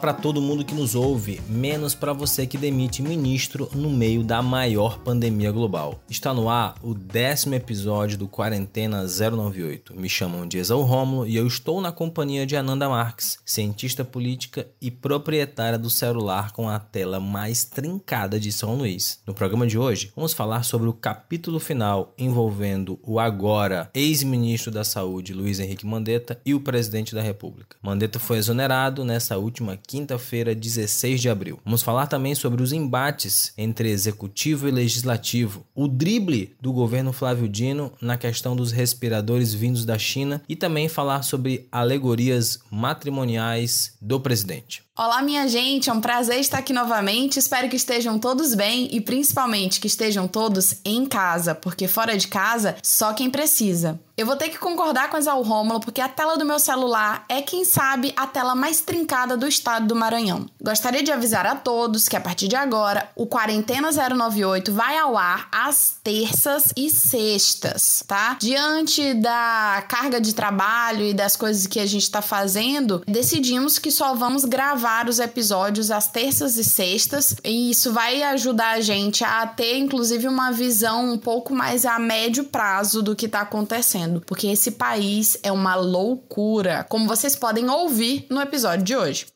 Para todo mundo que nos ouve, menos para você que demite ministro no meio da maior pandemia global. Está no ar o décimo episódio do Quarentena 098. Me chamam de Exaú Rômulo e eu estou na companhia de Ananda Marques, cientista política e proprietária do celular com a tela mais trincada de São Luís. No programa de hoje, vamos falar sobre o capítulo final envolvendo o agora ex-ministro da Saúde Luiz Henrique Mandetta e o presidente da República. Mandetta foi exonerado nessa última quinta-feira, 16 de abril. Vamos falar também sobre os embates entre executivo e legislativo, o drible do governo Flávio Dino na questão dos respiradores vindos da China e também falar sobre alegorias matrimoniais do presidente. Olá, minha gente, é um prazer estar aqui novamente. Espero que estejam todos bem e principalmente que estejam todos em casa, porque fora de casa, só quem precisa. Eu vou ter que concordar com Exaú Rômulo, porque a tela do meu celular é, quem sabe, a tela mais trincada do estado do Maranhão. Gostaria de avisar a todos que a partir de agora, o Quarentena 098 vai ao ar às terças e sextas, tá? Diante da carga de trabalho e das coisas que a gente está fazendo, decidimos que só vamos gravar os episódios às terças e sextas, e isso vai ajudar a gente a ter, inclusive, uma visão um pouco mais a médio prazo do que está acontecendo, porque esse país é uma loucura, como vocês podem ouvir no episódio de hoje.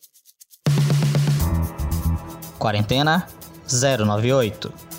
Quarentena 098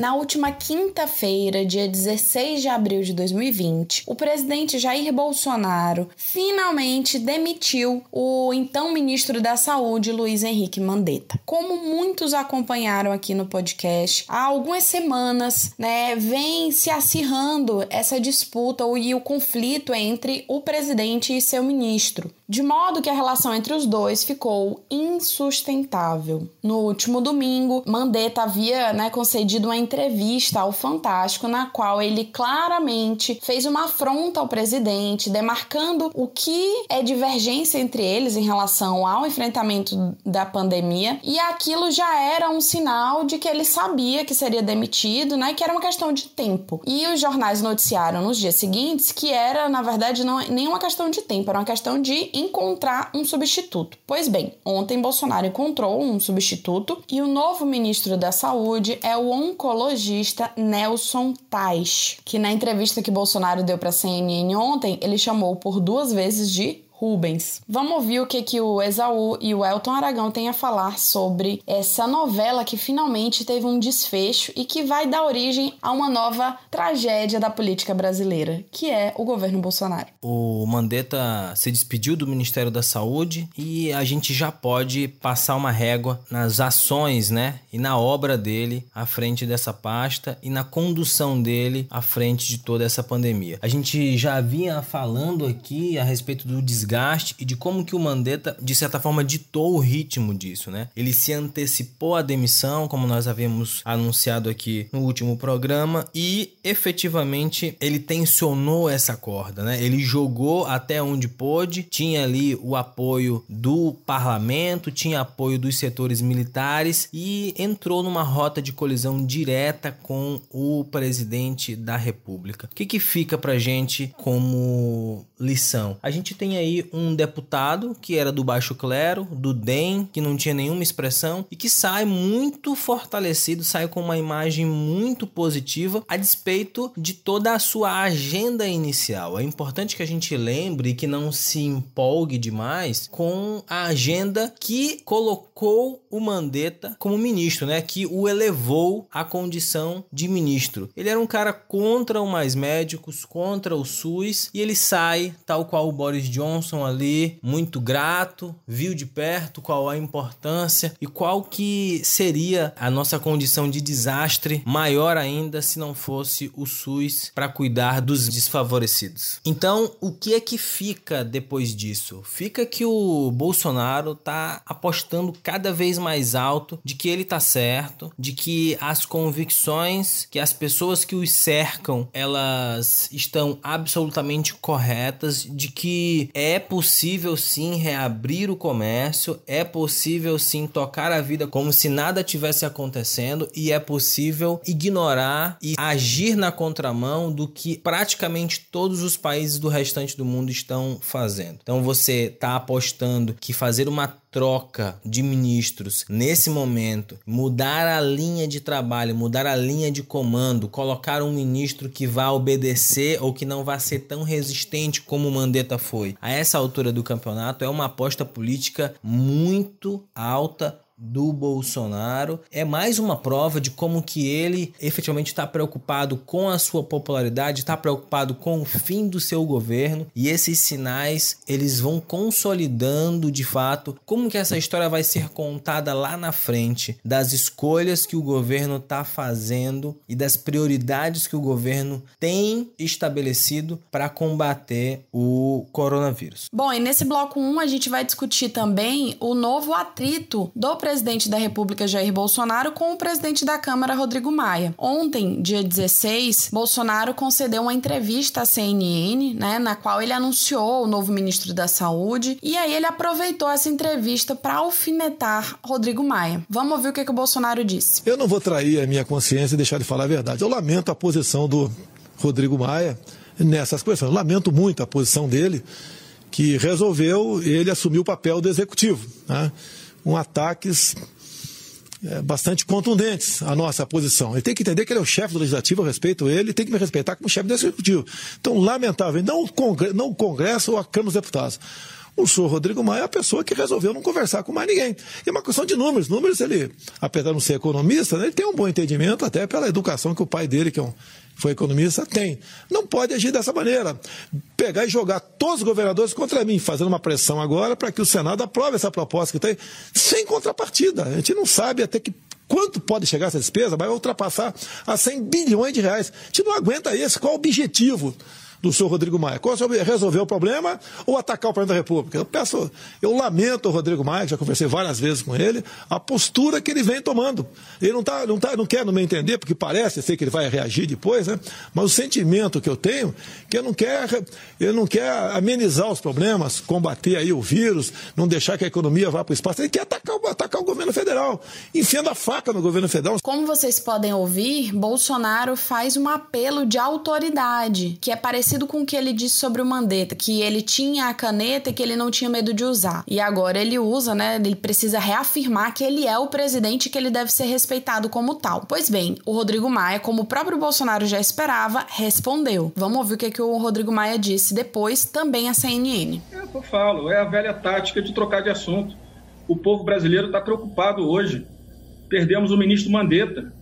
Na última quinta-feira, dia 16 de abril de 2020, o presidente Jair Bolsonaro finalmente demitiu o então ministro da Saúde, Luiz Henrique Mandetta. Como muitos acompanharam aqui no podcast, há algumas semanas, né, vem se acirrando essa disputa e o conflito entre o presidente e seu ministro de modo que a relação entre os dois ficou insustentável. No último domingo, Mandetta havia né, concedido uma entrevista ao Fantástico na qual ele claramente fez uma afronta ao presidente, demarcando o que é divergência entre eles em relação ao enfrentamento da pandemia, e aquilo já era um sinal de que ele sabia que seria demitido, né, que era uma questão de tempo. E os jornais noticiaram nos dias seguintes que era, na verdade, não nem uma questão de tempo, era uma questão de encontrar um substituto. Pois bem, ontem Bolsonaro encontrou um substituto e o novo ministro da Saúde é o oncologista Nelson Tais, que na entrevista que Bolsonaro deu para a CNN ontem, ele chamou por duas vezes de Rubens. Vamos ouvir o que, que o Esaú e o Elton Aragão têm a falar sobre essa novela que finalmente teve um desfecho e que vai dar origem a uma nova tragédia da política brasileira, que é o governo Bolsonaro. O Mandetta se despediu do Ministério da Saúde e a gente já pode passar uma régua nas ações, né, e na obra dele à frente dessa pasta e na condução dele à frente de toda essa pandemia. A gente já vinha falando aqui a respeito do desgaste desgaste e de como que o Mandetta, de certa forma, ditou o ritmo disso, né? Ele se antecipou à demissão, como nós havíamos anunciado aqui no último programa, e efetivamente ele tensionou essa corda, né? Ele jogou até onde pôde, tinha ali o apoio do parlamento, tinha apoio dos setores militares e entrou numa rota de colisão direta com o presidente da República. O que, que fica pra gente como lição? A gente tem aí um deputado que era do baixo clero, do DEM, que não tinha nenhuma expressão e que sai muito fortalecido, sai com uma imagem muito positiva a despeito de toda a sua agenda inicial. É importante que a gente lembre que não se empolgue demais com a agenda que colocou o Mandetta como ministro, né? Que o elevou à condição de ministro. Ele era um cara contra o mais médicos, contra o SUS e ele sai tal qual o Boris Johnson Johnson ali, muito grato, viu de perto qual a importância e qual que seria a nossa condição de desastre maior ainda se não fosse o SUS para cuidar dos desfavorecidos. Então, o que é que fica depois disso? Fica que o Bolsonaro tá apostando cada vez mais alto de que ele tá certo, de que as convicções que as pessoas que os cercam, elas estão absolutamente corretas, de que é possível sim reabrir o comércio, é possível sim tocar a vida como se nada tivesse acontecendo e é possível ignorar e agir na contramão do que praticamente todos os países do restante do mundo estão fazendo. Então você está apostando que fazer uma troca de ministros nesse momento, mudar a linha de trabalho, mudar a linha de comando, colocar um ministro que vá obedecer ou que não vá ser tão resistente como o Mandetta foi. A essa altura do campeonato é uma aposta política muito alta do Bolsonaro é mais uma prova de como que ele efetivamente está preocupado com a sua popularidade, está preocupado com o fim do seu governo e esses sinais eles vão consolidando de fato como que essa história vai ser contada lá na frente das escolhas que o governo está fazendo e das prioridades que o governo tem estabelecido para combater o coronavírus. Bom, e nesse bloco 1 a gente vai discutir também o novo atrito do presidente presidente da República Jair Bolsonaro com o presidente da Câmara Rodrigo Maia. Ontem, dia 16, Bolsonaro concedeu uma entrevista à CNN, né, na qual ele anunciou o novo ministro da Saúde, e aí ele aproveitou essa entrevista para alfinetar Rodrigo Maia. Vamos ouvir o que, que o Bolsonaro disse. Eu não vou trair a minha consciência e deixar de falar a verdade. Eu lamento a posição do Rodrigo Maia nessas questões. Lamento muito a posição dele, que resolveu ele assumir o papel do executivo. Né? Com ataques é, bastante contundentes à nossa posição. Ele tem que entender que ele é o chefe do legislativo, eu respeito ele, tem que me respeitar como chefe do executivo. Então, lamentável, não o, Congresso, não o Congresso ou a Câmara dos Deputados. O senhor Rodrigo Maia é a pessoa que resolveu não conversar com mais ninguém. E é uma questão de números. Números, ele, apesar de não ser economista, né, ele tem um bom entendimento, até pela educação que o pai dele, que é um foi economista, tem. Não pode agir dessa maneira. Pegar e jogar todos os governadores contra mim, fazendo uma pressão agora para que o Senado aprove essa proposta que tem, sem contrapartida. A gente não sabe até que quanto pode chegar essa despesa, vai ultrapassar a 100 bilhões de reais. A gente não aguenta isso. Qual o objetivo? Do senhor Rodrigo Maia? Qual é resolver o problema ou atacar o presidente da República? Eu peço, eu lamento o Rodrigo Maia, já conversei várias vezes com ele, a postura que ele vem tomando. Ele não, tá, não, tá, não quer, no meu entender, porque parece ser que ele vai reagir depois, né? mas o sentimento que eu tenho que ele não quer, ele não quer amenizar os problemas, combater aí o vírus, não deixar que a economia vá para o espaço. Ele quer atacar, atacar o governo federal, enfiando a faca no governo federal. Como vocês podem ouvir, Bolsonaro faz um apelo de autoridade, que é parecido parecido com o que ele disse sobre o Mandetta, que ele tinha a caneta e que ele não tinha medo de usar. E agora ele usa, né? Ele precisa reafirmar que ele é o presidente e que ele deve ser respeitado como tal. Pois bem, o Rodrigo Maia, como o próprio Bolsonaro já esperava, respondeu. Vamos ouvir o que, que o Rodrigo Maia disse depois, também a CNN. É eu falo, é a velha tática de trocar de assunto. O povo brasileiro está preocupado hoje. Perdemos o ministro Mandetta.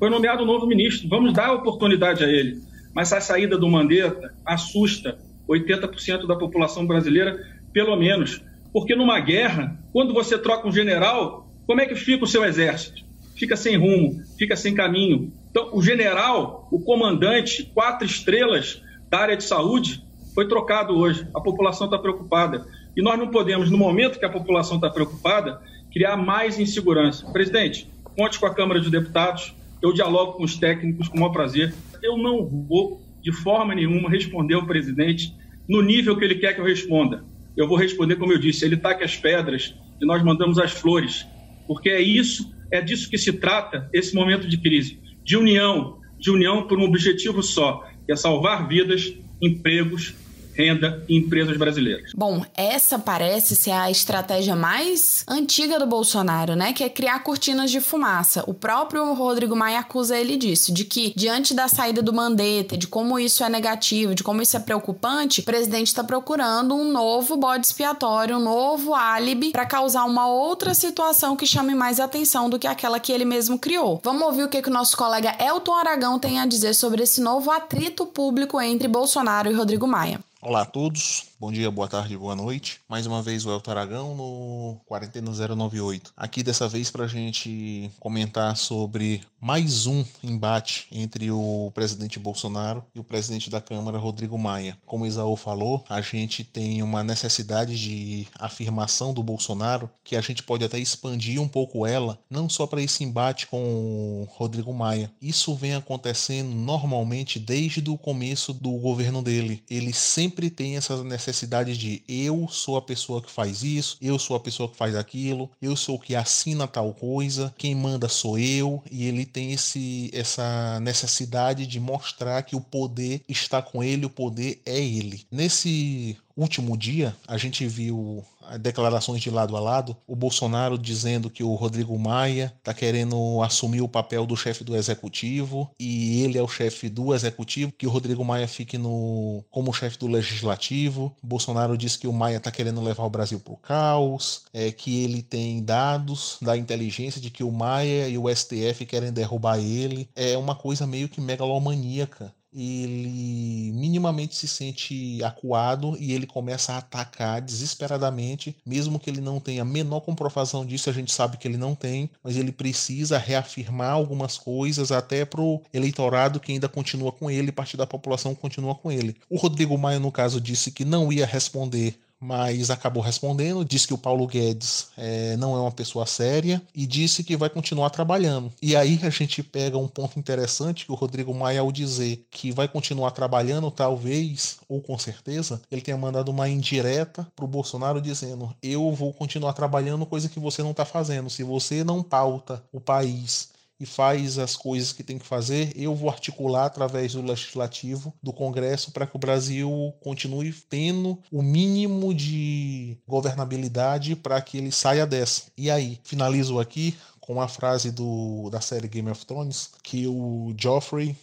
Foi nomeado um novo ministro. Vamos dar oportunidade a ele mas a saída do Mandetta assusta 80% da população brasileira, pelo menos. Porque numa guerra, quando você troca um general, como é que fica o seu exército? Fica sem rumo, fica sem caminho. Então, o general, o comandante, quatro estrelas da área de saúde, foi trocado hoje. A população está preocupada. E nós não podemos, no momento que a população está preocupada, criar mais insegurança. Presidente, conte com a Câmara dos Deputados. Eu dialogo com os técnicos com o maior prazer eu não vou, de forma nenhuma, responder ao presidente no nível que ele quer que eu responda. Eu vou responder, como eu disse, ele taca as pedras e nós mandamos as flores, porque é isso, é disso que se trata esse momento de crise, de união, de união por um objetivo só, que é salvar vidas, empregos renda em empresas brasileiras. Bom, essa parece ser a estratégia mais antiga do Bolsonaro, né? Que é criar cortinas de fumaça. O próprio Rodrigo Maia acusa ele disso, de que diante da saída do Mandetta, de como isso é negativo, de como isso é preocupante, o presidente está procurando um novo bode expiatório, um novo álibi para causar uma outra situação que chame mais atenção do que aquela que ele mesmo criou. Vamos ouvir o que, que o nosso colega Elton Aragão tem a dizer sobre esse novo atrito público entre Bolsonaro e Rodrigo Maia. Olá a todos, bom dia, boa tarde, boa noite. Mais uma vez o Elton Aragão no Quarentena 098. Aqui dessa vez para a gente comentar sobre mais um embate entre o presidente Bolsonaro e o presidente da Câmara, Rodrigo Maia. Como o Isaú falou, a gente tem uma necessidade de afirmação do Bolsonaro que a gente pode até expandir um pouco ela, não só para esse embate com o Rodrigo Maia. Isso vem acontecendo normalmente desde o começo do governo dele. Ele sempre tem essa necessidade necessidade de eu sou a pessoa que faz isso, eu sou a pessoa que faz aquilo, eu sou o que assina tal coisa, quem manda sou eu, e ele tem esse, essa necessidade de mostrar que o poder está com ele, o poder é ele. Nesse último dia, a gente viu declarações de lado a lado, o Bolsonaro dizendo que o Rodrigo Maia está querendo assumir o papel do chefe do executivo e ele é o chefe do executivo, que o Rodrigo Maia fique no como chefe do legislativo. Bolsonaro disse que o Maia está querendo levar o Brasil para o caos, é que ele tem dados da inteligência de que o Maia e o STF querem derrubar ele. É uma coisa meio que megalomaníaca ele minimamente se sente acuado e ele começa a atacar desesperadamente, mesmo que ele não tenha a menor comprovação disso, a gente sabe que ele não tem, mas ele precisa reafirmar algumas coisas até pro eleitorado que ainda continua com ele, parte da população continua com ele. O Rodrigo Maia, no caso, disse que não ia responder mas acabou respondendo, disse que o Paulo Guedes é, não é uma pessoa séria e disse que vai continuar trabalhando. E aí a gente pega um ponto interessante que o Rodrigo Maia, ao dizer que vai continuar trabalhando, talvez, ou com certeza, ele tenha mandado uma indireta para o Bolsonaro dizendo: Eu vou continuar trabalhando, coisa que você não está fazendo. Se você não pauta o país e faz as coisas que tem que fazer, eu vou articular através do legislativo, do Congresso, para que o Brasil continue tendo o mínimo de governabilidade para que ele saia dessa. E aí, finalizo aqui com a frase do, da série Game of Thrones, que o Joffrey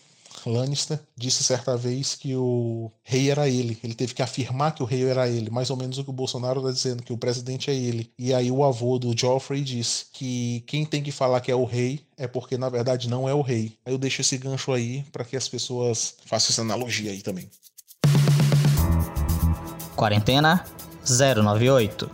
Lannister disse certa vez que o rei era ele. Ele teve que afirmar que o rei era ele, mais ou menos o que o Bolsonaro está dizendo, que o presidente é ele. E aí o avô do Joffrey disse que quem tem que falar que é o rei é porque na verdade não é o rei. Eu deixo esse gancho aí para que as pessoas façam essa analogia aí também. Quarentena 098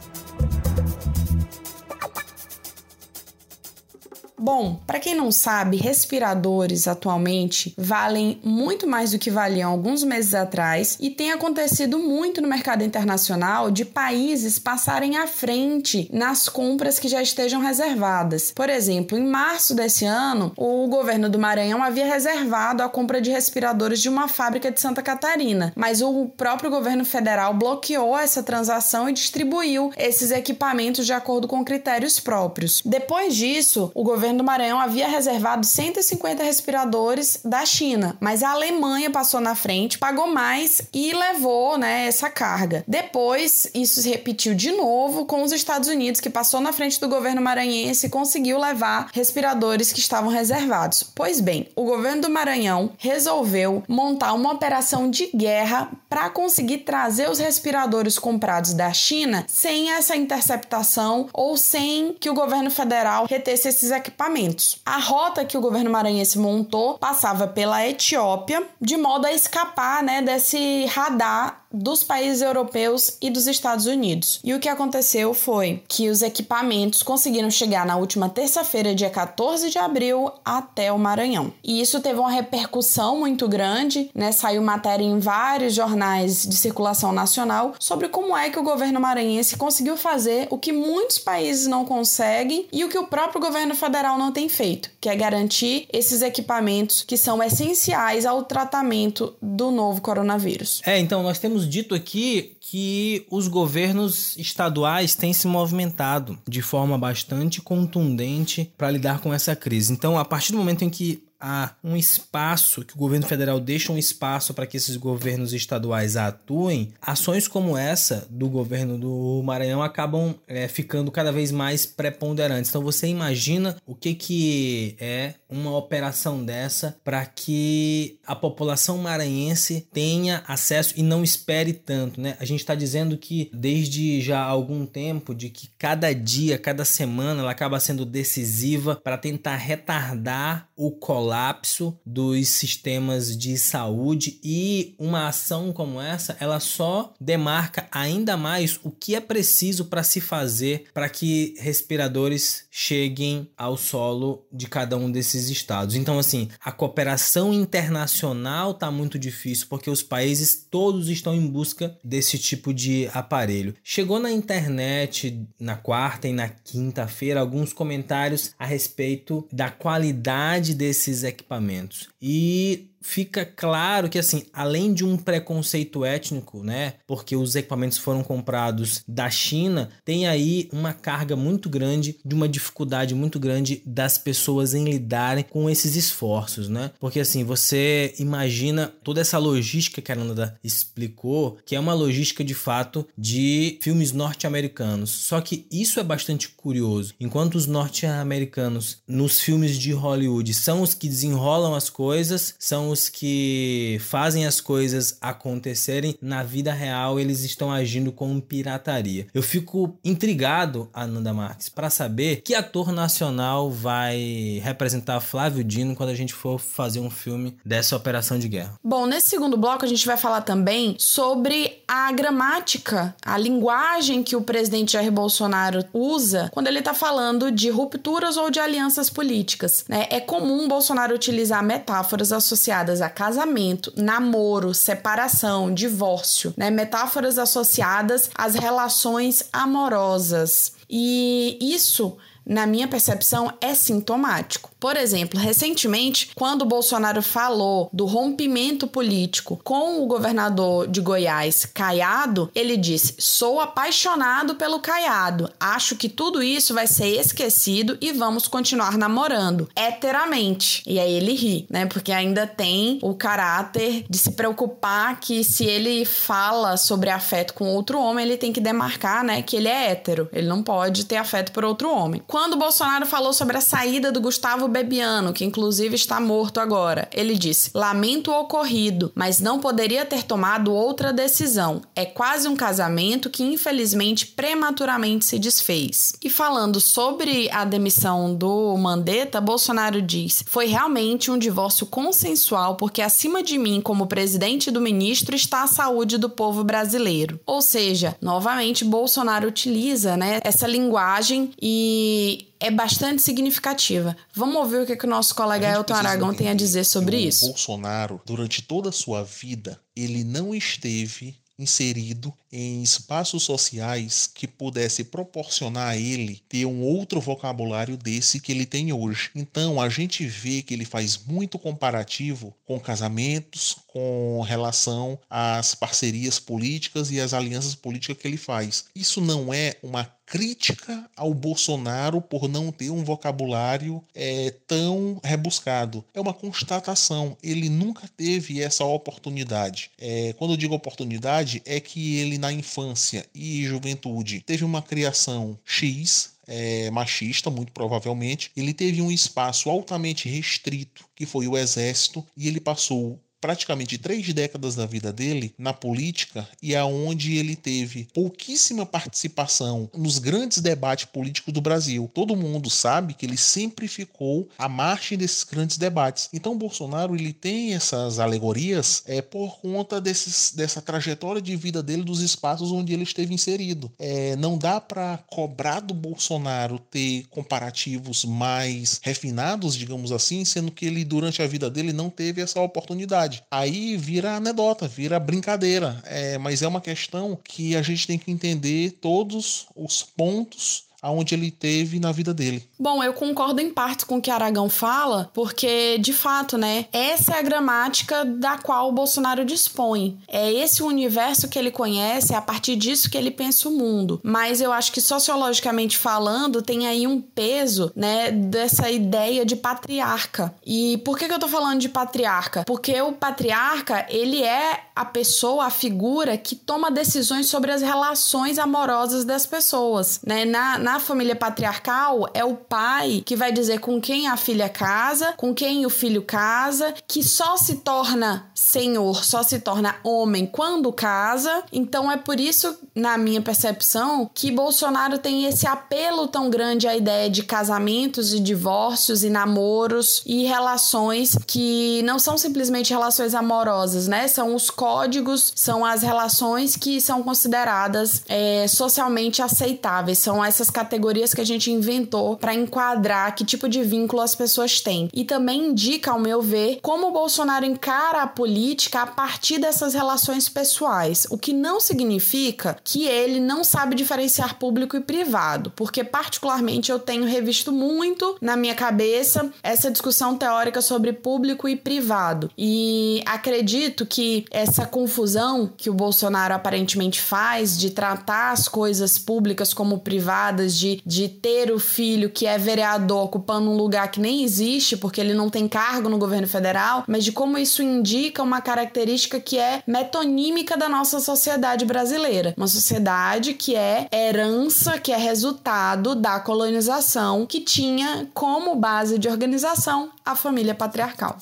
Bom, para quem não sabe, respiradores atualmente valem muito mais do que valiam alguns meses atrás e tem acontecido muito no mercado internacional de países passarem à frente nas compras que já estejam reservadas. Por exemplo, em março desse ano, o governo do Maranhão havia reservado a compra de respiradores de uma fábrica de Santa Catarina, mas o próprio governo federal bloqueou essa transação e distribuiu esses equipamentos de acordo com critérios próprios. Depois disso, o governo governo do Maranhão havia reservado 150 respiradores da China, mas a Alemanha passou na frente, pagou mais e levou né, essa carga. Depois, isso se repetiu de novo com os Estados Unidos, que passou na frente do governo maranhense e conseguiu levar respiradores que estavam reservados. Pois bem, o governo do Maranhão resolveu montar uma operação de guerra para conseguir trazer os respiradores comprados da China sem essa interceptação ou sem que o governo federal retesse esses equipamentos equipamentos. A rota que o governo maranhense montou passava pela Etiópia, de modo a escapar né, desse radar dos países europeus e dos Estados Unidos. E o que aconteceu foi que os equipamentos conseguiram chegar na última terça-feira, dia 14 de abril, até o Maranhão. E isso teve uma repercussão muito grande, né? Saiu matéria em vários jornais de circulação nacional sobre como é que o governo maranhense conseguiu fazer o que muitos países não conseguem e o que o próprio governo federal não tem feito, que é garantir esses equipamentos que são essenciais ao tratamento do novo coronavírus. É, então nós temos dito aqui que os governos estaduais têm se movimentado de forma bastante contundente para lidar com essa crise. Então, a partir do momento em que há um espaço, que o governo federal deixa um espaço para que esses governos estaduais atuem, ações como essa do governo do Maranhão acabam é, ficando cada vez mais preponderantes. Então você imagina o que, que é uma operação dessa para que a população maranhense tenha acesso e não espere tanto, né? A gente está dizendo que desde já há algum tempo de que cada dia, cada semana ela acaba sendo decisiva para tentar retardar o colapso colapso dos sistemas de saúde e uma ação como essa, ela só demarca ainda mais o que é preciso para se fazer para que respiradores cheguem ao solo de cada um desses estados. Então assim, a cooperação internacional tá muito difícil porque os países todos estão em busca desse tipo de aparelho. Chegou na internet na quarta e na quinta-feira alguns comentários a respeito da qualidade desses equipamentos. E fica claro que, assim, além de um preconceito étnico, né? Porque os equipamentos foram comprados da China, tem aí uma carga muito grande, de uma dificuldade muito grande das pessoas em lidarem com esses esforços, né? Porque, assim, você imagina toda essa logística que a Nanda explicou, que é uma logística de fato de filmes norte-americanos. Só que isso é bastante curioso. Enquanto os norte-americanos nos filmes de Hollywood são os que desenrolam as coisas, são os que fazem as coisas acontecerem, na vida real eles estão agindo com pirataria. Eu fico intrigado, Ananda Marques, para saber que ator nacional vai representar Flávio Dino quando a gente for fazer um filme dessa operação de guerra. Bom, nesse segundo bloco a gente vai falar também sobre a gramática, a linguagem que o presidente Jair Bolsonaro usa quando ele está falando de rupturas ou de alianças políticas. Né? É comum Bolsonaro utilizar metáforas associadas a casamento, namoro, separação, divórcio, né? metáforas associadas às relações amorosas. E isso na minha percepção, é sintomático. Por exemplo, recentemente, quando o Bolsonaro falou do rompimento político com o governador de Goiás, Caiado, ele disse: Sou apaixonado pelo Caiado. Acho que tudo isso vai ser esquecido e vamos continuar namorando, heteramente. E aí ele ri, né? Porque ainda tem o caráter de se preocupar que se ele fala sobre afeto com outro homem, ele tem que demarcar, né, que ele é hétero. Ele não pode ter afeto por outro homem. Quando Bolsonaro falou sobre a saída do Gustavo Bebiano, que inclusive está morto agora, ele disse: Lamento o ocorrido, mas não poderia ter tomado outra decisão. É quase um casamento que infelizmente prematuramente se desfez. E falando sobre a demissão do Mandetta, Bolsonaro diz: Foi realmente um divórcio consensual, porque acima de mim, como presidente do ministro, está a saúde do povo brasileiro. Ou seja, novamente Bolsonaro utiliza né, essa linguagem e é bastante significativa. Vamos ouvir o que, que o nosso colega Elton Aragão tem a dizer sobre o isso. Bolsonaro, durante toda a sua vida, ele não esteve inserido em espaços sociais que pudesse proporcionar a ele ter um outro vocabulário desse que ele tem hoje. Então a gente vê que ele faz muito comparativo com casamentos, com relação às parcerias políticas e às alianças políticas que ele faz. Isso não é uma crítica ao Bolsonaro por não ter um vocabulário é, tão rebuscado. É uma constatação. Ele nunca teve essa oportunidade. É, quando eu digo oportunidade, é que ele na infância e juventude teve uma criação X, é, machista, muito provavelmente. Ele teve um espaço altamente restrito, que foi o exército, e ele passou praticamente três décadas da vida dele na política e aonde ele teve pouquíssima participação nos grandes debates políticos do Brasil. Todo mundo sabe que ele sempre ficou à margem desses grandes debates. Então Bolsonaro ele tem essas alegorias é por conta desses, dessa trajetória de vida dele dos espaços onde ele esteve inserido. É, não dá para cobrar do Bolsonaro ter comparativos mais refinados, digamos assim, sendo que ele durante a vida dele não teve essa oportunidade verdade. Aí vira anedota, vira brincadeira. É, mas é uma questão que a gente tem que entender todos os pontos aonde ele teve na vida dele. Bom, eu concordo em parte com o que Aragão fala, porque de fato, né, essa é a gramática da qual o Bolsonaro dispõe. É esse o universo que ele conhece, é a partir disso que ele pensa o mundo. Mas eu acho que sociologicamente falando, tem aí um peso, né, dessa ideia de patriarca. E por que, que eu tô falando de patriarca? Porque o patriarca, ele é a pessoa, a figura que toma decisões sobre as relações amorosas das pessoas, né? Na, na família patriarcal, é o pai que vai dizer com quem a filha casa, com quem o filho casa, que só se torna senhor, só se torna homem quando casa. Então é por isso, na minha percepção, que Bolsonaro tem esse apelo tão grande à ideia de casamentos e divórcios e namoros e relações que não são simplesmente relações amorosas, né? São os códigos, são as relações que são consideradas é, socialmente aceitáveis, são essas categorias que a gente inventou para enquadrar que tipo de vínculo as pessoas têm. E também indica, ao meu ver, como o Bolsonaro encara a política a partir dessas relações pessoais, o que não significa que ele não sabe diferenciar público e privado, porque particularmente eu tenho revisto muito na minha cabeça essa discussão teórica sobre público e privado. E acredito que essa confusão que o Bolsonaro aparentemente faz de tratar as coisas públicas como privadas, de, de ter o filho que é vereador ocupando um lugar que nem existe, porque ele não tem cargo no governo federal, mas de como isso indica uma característica que é metonímica da nossa sociedade brasileira. Uma sociedade que é herança, que é resultado da colonização, que tinha como base de organização a família patriarcal.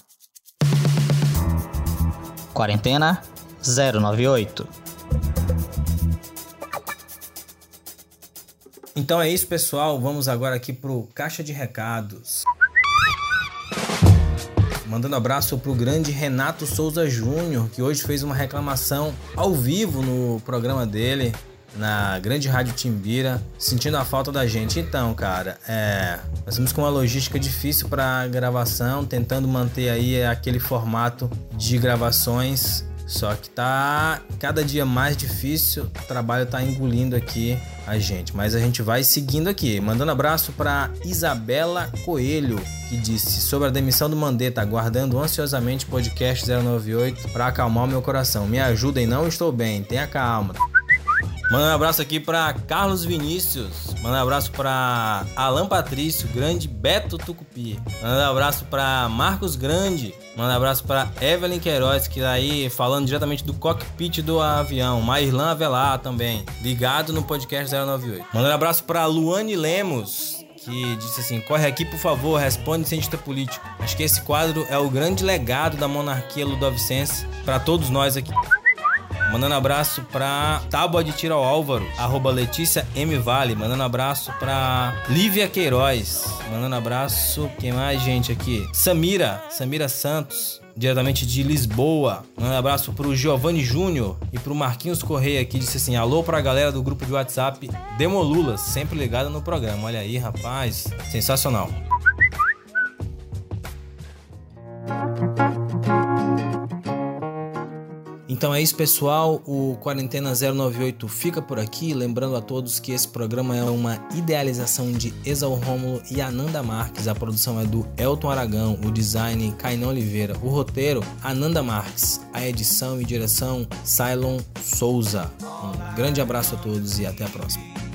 Quarentena 098. Então é isso, pessoal. Vamos agora aqui pro caixa de recados. Mandando abraço pro grande Renato Souza Júnior, que hoje fez uma reclamação ao vivo no programa dele, na grande rádio Timbira, sentindo a falta da gente. Então, cara, é, nós estamos com uma logística difícil para gravação, tentando manter aí aquele formato de gravações só que tá cada dia mais difícil, o trabalho tá engolindo aqui a gente, mas a gente vai seguindo aqui. Mandando abraço para Isabela Coelho, que disse sobre a demissão do Mandetta, aguardando ansiosamente o podcast 098 para acalmar o meu coração. Me ajudem, não estou bem, tenha calma. Manda um abraço aqui para Carlos Vinícius. Manda um abraço para Alan Patrício, grande Beto Tucupi. Manda um abraço para Marcos Grande. Manda um abraço para Evelyn Queiroz, que tá aí falando diretamente do cockpit do avião. Mairlan Avelar também, ligado no podcast 098. Manda um abraço para Luane Lemos, que disse assim: corre aqui, por favor, responde cientista político. Acho que esse quadro é o grande legado da monarquia ludovicense para todos nós aqui. Mandando abraço pra Tábua de Tiro ao Álvaro, arroba Letícia M. Vale. Mandando abraço pra Lívia Queiroz. Mandando abraço, quem mais, gente, aqui? Samira, Samira Santos diretamente de Lisboa. Um abraço pro Giovanni Júnior e pro Marquinhos Correia que disse assim: alô pra galera do grupo de WhatsApp Demolulas, sempre ligado no programa. Olha aí, rapaz, sensacional. É isso, pessoal. O Quarentena 098 fica por aqui. Lembrando a todos que esse programa é uma idealização de Exal Rômulo e Ananda Marques. A produção é do Elton Aragão, o design Kainan Oliveira, o roteiro Ananda Marques, a edição e direção Cylon Souza. Um grande abraço a todos e até a próxima.